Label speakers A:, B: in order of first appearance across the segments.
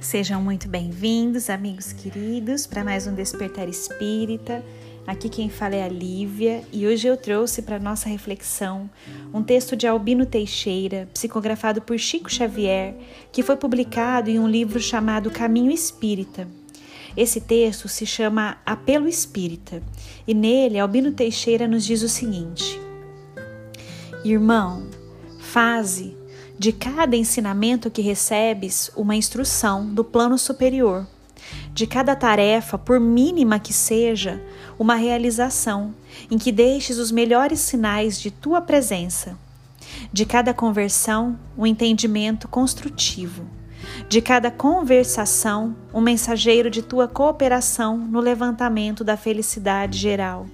A: Sejam muito bem-vindos, amigos queridos, para mais um Despertar Espírita. Aqui quem fala é a Lívia e hoje eu trouxe para nossa reflexão um texto de Albino Teixeira, psicografado por Chico Xavier, que foi publicado em um livro chamado Caminho Espírita. Esse texto se chama Apelo Espírita e nele Albino Teixeira nos diz o seguinte: Irmão, faze de cada ensinamento que recebes uma instrução do plano superior de cada tarefa, por mínima que seja, uma realização em que deixes os melhores sinais de tua presença. De cada conversão, um entendimento construtivo. De cada conversação, um mensageiro de tua cooperação no levantamento da felicidade geral.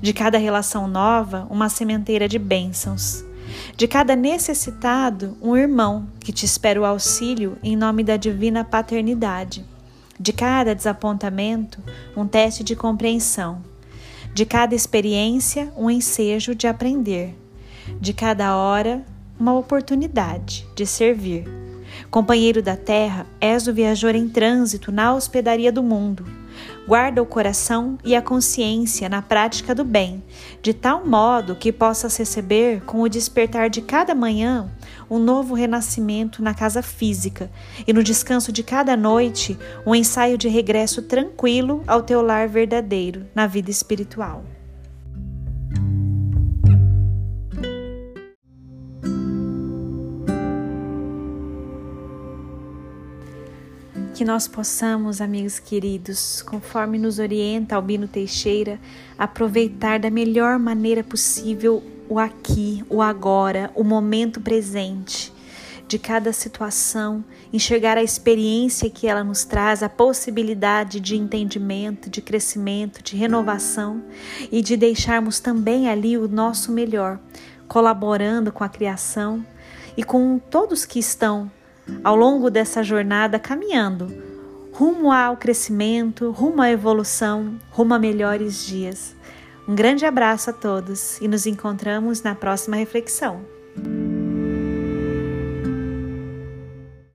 A: De cada relação nova, uma sementeira de bênçãos. De cada necessitado, um irmão que te espera o auxílio em nome da divina paternidade de cada desapontamento, um teste de compreensão. De cada experiência, um ensejo de aprender. De cada hora, uma oportunidade de servir. Companheiro da terra, és o viajor em trânsito na hospedaria do mundo Guarda o coração e a consciência na prática do bem, de tal modo que possas receber, com o despertar de cada manhã, um novo renascimento na casa física e no descanso de cada noite, um ensaio de regresso tranquilo ao teu lar verdadeiro na vida espiritual. Que nós possamos, amigos queridos, conforme nos orienta Albino Teixeira, aproveitar da melhor maneira possível o aqui, o agora, o momento presente de cada situação, enxergar a experiência que ela nos traz, a possibilidade de entendimento, de crescimento, de renovação e de deixarmos também ali o nosso melhor, colaborando com a criação e com todos que estão ao longo dessa jornada caminhando rumo ao crescimento, rumo à evolução, rumo a melhores dias. Um grande abraço a todos e nos encontramos na próxima reflexão.